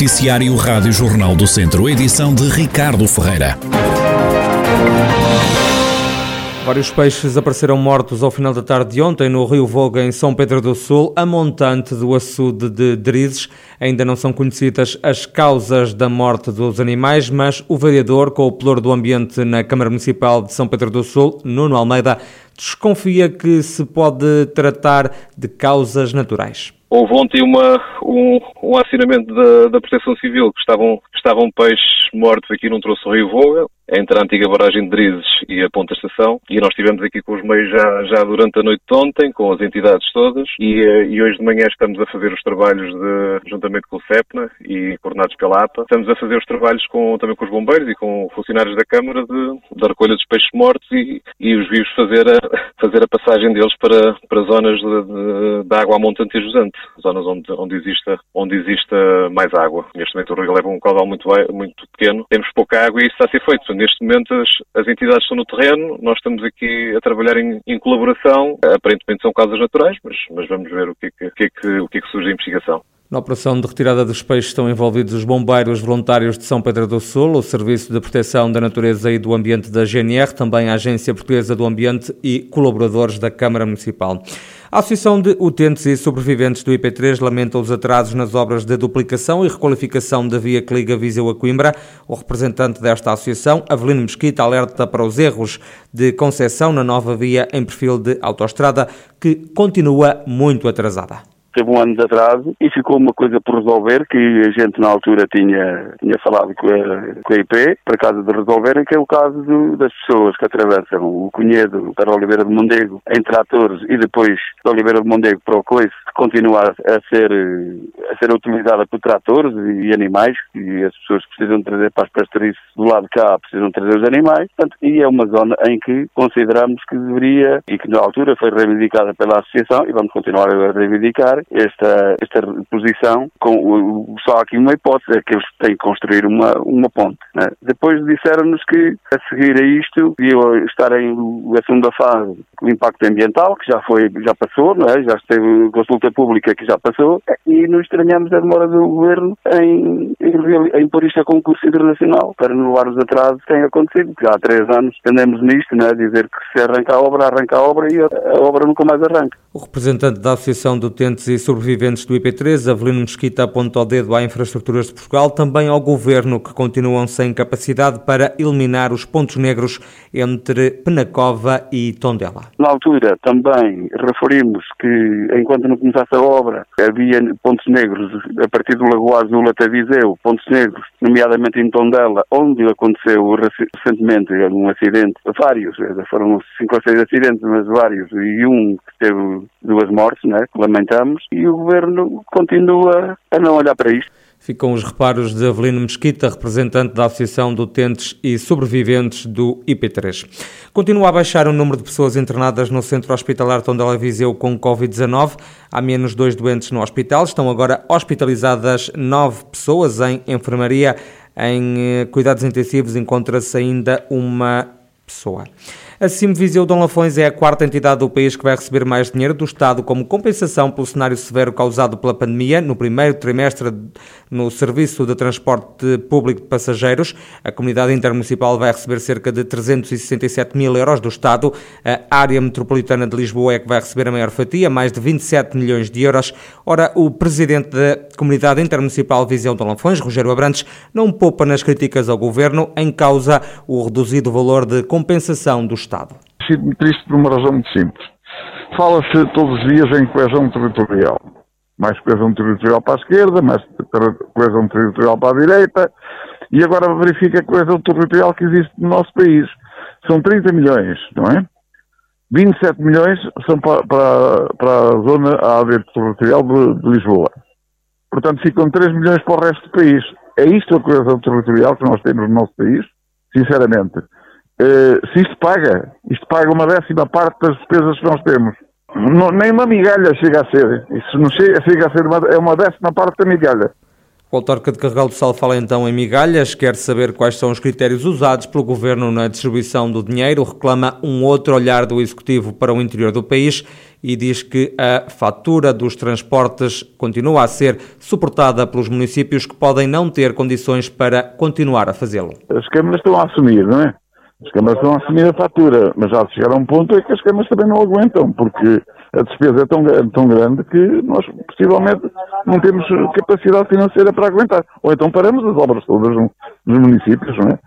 Noticiário Rádio Jornal do Centro, edição de Ricardo Ferreira. Vários peixes apareceram mortos ao final da tarde de ontem no Rio Voga, em São Pedro do Sul, a montante do açude de Drizes. Ainda não são conhecidas as causas da morte dos animais, mas o vereador com o pelouro do ambiente na Câmara Municipal de São Pedro do Sul, Nuno Almeida, desconfia que se pode tratar de causas naturais. Houve ontem uma, um, um acionamento da, da Proteção Civil que estavam, estavam peixes mortos aqui num troço Rio Voga entre a antiga barragem de Drizes e a Ponta Estação. E nós estivemos aqui com os meios já, já durante a noite de ontem, com as entidades todas, e, eh, e hoje de manhã estamos a fazer os trabalhos de, juntamente com o CEPNA e coordenados pela APA. Estamos a fazer os trabalhos com, também com os bombeiros e com funcionários da Câmara de, da recolha dos peixes mortos e, e os vivos fazer a, fazer a passagem deles para, para zonas de, de, de água montante e jusante, zonas onde, onde, exista, onde exista mais água. Neste momento o rio leva um caudal muito, muito pequeno, temos pouca água e isso está a ser feito neste momento as, as, entidades estão no terreno, nós estamos aqui a trabalhar em, em colaboração. Aparentemente são causas naturais, mas, mas vamos ver o que, é que, o, que é que, o que é que surge da investigação. Na operação de retirada dos peixes estão envolvidos os bombeiros voluntários de São Pedro do Sul, o Serviço de Proteção da Natureza e do Ambiente da GNR, também a Agência Portuguesa do Ambiente e colaboradores da Câmara Municipal. A Associação de Utentes e Sobreviventes do IP3 lamenta os atrasos nas obras de duplicação e requalificação da via que liga Viseu a Coimbra. O representante desta associação, Avelino Mesquita, alerta para os erros de concessão na nova via em perfil de autoestrada, que continua muito atrasada teve um ano de atraso e ficou uma coisa por resolver que a gente na altura tinha, tinha falado com a, com a IP para casa de resolverem, que é o caso das pessoas que atravessam o Cunhedo para Oliveira de Mondego em tratores e depois de Oliveira de Mondego para o Coice, que continua a ser, a ser utilizada por tratores e animais e as pessoas precisam trazer para as pastorices do lado de cá precisam trazer os animais, portanto, e é uma zona em que consideramos que deveria e que na altura foi reivindicada pela associação e vamos continuar a reivindicar esta, esta posição com só aqui uma hipótese, é que eles têm que construir uma, uma ponte. Né? Depois disseram-nos que a seguir a isto ia estar em a segunda fase o impacto ambiental, que já foi, já passou, não é? já esteve consulta pública que já passou, e nos estranhamos a demora do governo em, em, em pôr isto a concurso internacional para anular os atrasos que têm acontecido, porque há três anos andamos nisto, não é? dizer que se arranca a obra, arranca a obra e a, a obra nunca mais arranca. O representante da Associação de Utentes e sobreviventes do IP3, Avelino Mesquita, aponta o dedo à infraestruturas de Portugal, também ao governo, que continuam sem capacidade para eliminar os pontos negros entre Penacova e Tondela. Na altura também referimos que, enquanto não começasse a obra, havia pontos negros a partir do Lagoa Azul até Viseu, pontos negros, nomeadamente em Tondela, onde aconteceu recentemente um acidente, vários, foram cinco ou seis acidentes, mas vários, e um que teve duas mortes, né, que lamentamos, e o Governo continua a não olhar para isto. Ficam os reparos de Avelino Mesquita, representante da Associação de Utentes e Sobreviventes do IP3. Continua a baixar o número de pessoas internadas no Centro Hospitalar Tondela Viseu com Covid-19. Há menos dois doentes no hospital. Estão agora hospitalizadas nove pessoas em enfermaria. Em eh, cuidados intensivos encontra-se ainda uma pessoa. A CIM Viseu Dom Lafões é a quarta entidade do país que vai receber mais dinheiro do Estado como compensação pelo cenário severo causado pela pandemia no primeiro trimestre no Serviço de Transporte Público de Passageiros. A comunidade intermunicipal vai receber cerca de 367 mil euros do Estado. A área metropolitana de Lisboa é que vai receber a maior fatia, mais de 27 milhões de euros. Ora, o presidente da Comunidade Intermunicipal Viseu Dom Lafões, Rogério Abrantes, não poupa nas críticas ao governo em causa o reduzido valor de compensação do Estado. Estado? Sinto-me triste por uma razão muito simples. Fala-se todos os dias em coesão territorial. Mais coesão territorial para a esquerda, mais coesão territorial para a direita, e agora verifica a coesão territorial que existe no nosso país. São 30 milhões, não é? 27 milhões são para, para, para a zona, a área territorial de, de, Lisboa. Portanto, ficam 3 milhões para o resto do país. É isto a coesão territorial que nós temos no nosso país? Sinceramente. Uh, se isto paga, isto paga uma décima parte das despesas que nós temos. Não, nem uma migalha chega a ser. Isso não chega, chega a ser uma, é uma décima parte da migalha. O autarca de Carregal do Sal fala então em migalhas, quer saber quais são os critérios usados pelo governo na distribuição do dinheiro, reclama um outro olhar do executivo para o interior do país e diz que a fatura dos transportes continua a ser suportada pelos municípios que podem não ter condições para continuar a fazê-lo. As câmaras estão a assumir, não é? As câmaras estão a assumir a fatura, mas já chegar a um ponto é que as câmaras também não aguentam, porque a despesa é tão, tão grande que nós possivelmente não temos capacidade financeira para aguentar. Ou então paramos as obras todas nos municípios, não é?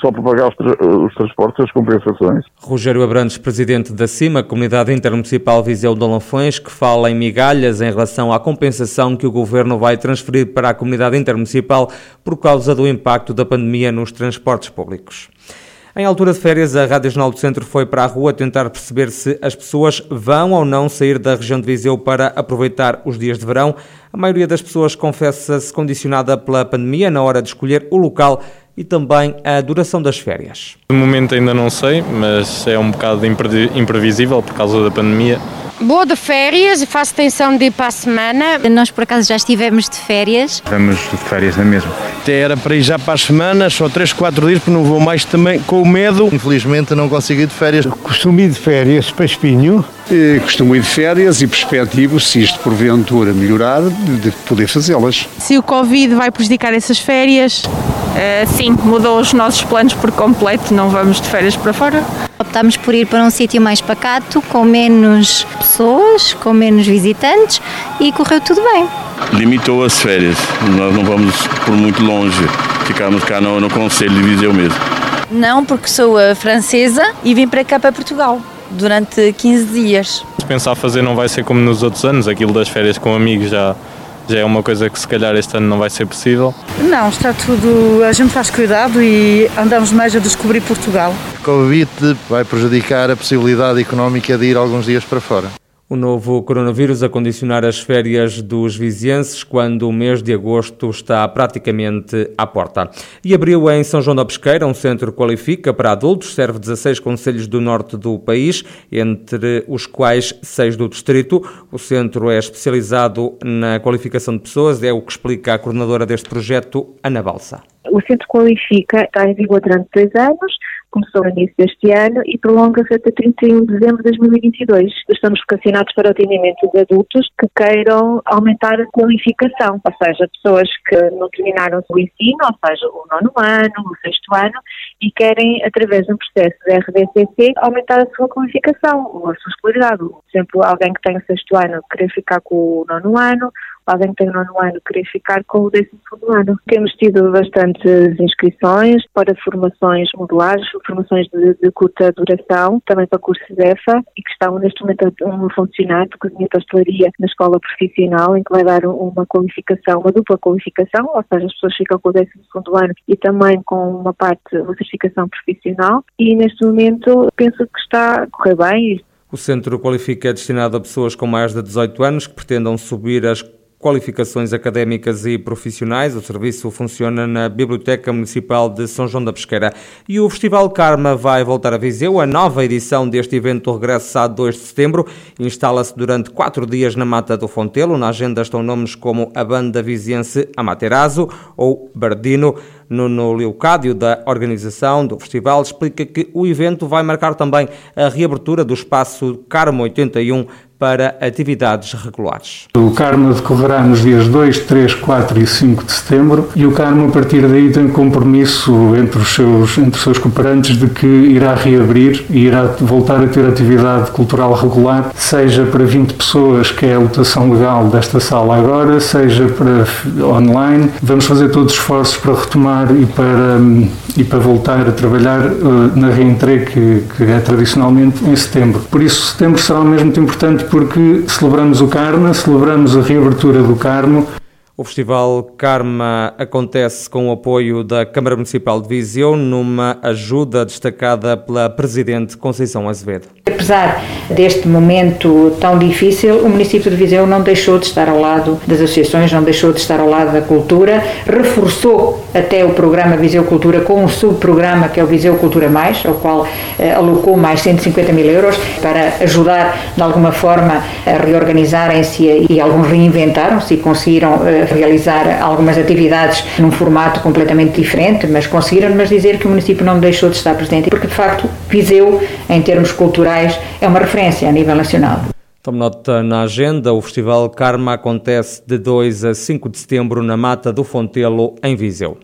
só para pagar os, tra os, transportes, as compensações. Rogério Abrantes, presidente da CIMA, Comunidade Intermunicipal Viseu de Lanfões, que fala em migalhas em relação à compensação que o governo vai transferir para a comunidade intermunicipal por causa do impacto da pandemia nos transportes públicos. Em altura de férias, a Rádio Jornal do Centro foi para a rua tentar perceber se as pessoas vão ou não sair da região de Viseu para aproveitar os dias de verão. A maioria das pessoas confessa-se condicionada pela pandemia na hora de escolher o local e também a duração das férias. De momento ainda não sei, mas é um bocado imprevisível por causa da pandemia. Boa de férias e faço tensão de ir para a semana. Nós por acaso já estivemos de férias. Vamos de férias na mesma. Até era para ir já para as semanas, só 3, 4 dias, porque não vou mais também com o medo. Infelizmente não consigo ir de férias. Costumo ir de férias para Espinho. E costumo ir de férias e perspectivo, se isto porventura melhorar, de poder fazê-las. Se o Covid vai prejudicar essas férias? Uh, sim, mudou os nossos planos por completo, não vamos de férias para fora. Optámos por ir para um sítio mais pacato, com menos pessoas, com menos visitantes e correu tudo bem. Limitou as férias, nós não vamos por muito longe, ficamos cá no, no Conselho de Viseu mesmo. Não, porque sou francesa e vim para cá para Portugal durante 15 dias. Se pensar fazer não vai ser como nos outros anos, aquilo das férias com amigos já já é uma coisa que se calhar este ano não vai ser possível. Não, está tudo. A gente faz cuidado e andamos mais a descobrir Portugal. O Covid vai prejudicar a possibilidade económica de ir alguns dias para fora o novo coronavírus a condicionar as férias dos vizienses quando o mês de agosto está praticamente à porta. E abriu em São João da Pesqueira um centro qualifica para adultos, serve 16 conselhos do norte do país, entre os quais seis do distrito. O centro é especializado na qualificação de pessoas, é o que explica a coordenadora deste projeto, Ana Balsa. O centro qualifica, está em vigor durante três anos, começou no início deste ano e prolonga-se até 31 de dezembro de 2022. Estamos vocacionados para o atendimento de adultos que queiram aumentar a qualificação, ou seja, pessoas que não terminaram o ensino, ou seja, o nono ano, o sexto ano, e querem, através de um processo de RDCC, aumentar a sua qualificação, ou a sua escolaridade. Por exemplo, alguém que tem o sexto ano querer ficar com o nono ano, alguém que tem o nono ano querer ficar com o décimo segundo ano. Temos tido bastantes inscrições para formações modulares, formações de, de curta duração, também para cursos EFA e que estão neste momento a funcionar de cozinha pastelaria na escola profissional, em que vai dar uma qualificação, uma dupla qualificação, ou seja, as pessoas ficam com o décimo segundo ano e também com uma parte, uma certificação profissional e neste momento penso que está a correr bem. O centro qualifica é destinado a pessoas com mais de 18 anos que pretendam subir as qualificações académicas e profissionais. O serviço funciona na Biblioteca Municipal de São João da Pesqueira. E o Festival Karma vai voltar a Viseu. A nova edição deste evento regressa a 2 de setembro. Instala-se durante quatro dias na Mata do Fontelo. Na agenda estão nomes como a banda viziense Amaterasu ou Bardino. Nuno Leucádio, da organização do festival, explica que o evento vai marcar também a reabertura do espaço Carmo 81 para atividades regulares. O Carmo decorrerá nos dias 2, 3, 4 e 5 de setembro e o Carmo, a partir daí, tem compromisso entre os seus, entre os seus cooperantes de que irá reabrir e irá voltar a ter atividade cultural regular, seja para 20 pessoas, que é a lotação legal desta sala agora, seja para online. Vamos fazer todos os esforços para retomar e para, e para voltar a trabalhar uh, na reentrée que, que é tradicionalmente em setembro. Por isso, setembro será mesmo muito importante porque celebramos o Carmo, celebramos a reabertura do Carmo. O Festival Karma acontece com o apoio da Câmara Municipal de Viseu, numa ajuda destacada pela Presidente Conceição Azevedo. Apesar deste momento tão difícil, o município de Viseu não deixou de estar ao lado das associações, não deixou de estar ao lado da cultura, reforçou até o programa Viseu Cultura com um subprograma que é o Viseu Cultura Mais, ao qual eh, alocou mais 150 mil euros para ajudar de alguma forma a reorganizarem-se e alguns reinventaram-se e conseguiram eh, realizar algumas atividades num formato completamente diferente, mas conseguiram mas dizer que o município não deixou de estar presente, porque de facto Viseu, em termos culturais, é uma referência a nível nacional. Tome nota na agenda, o Festival Karma acontece de 2 a 5 de setembro na Mata do Fontelo, em Viseu.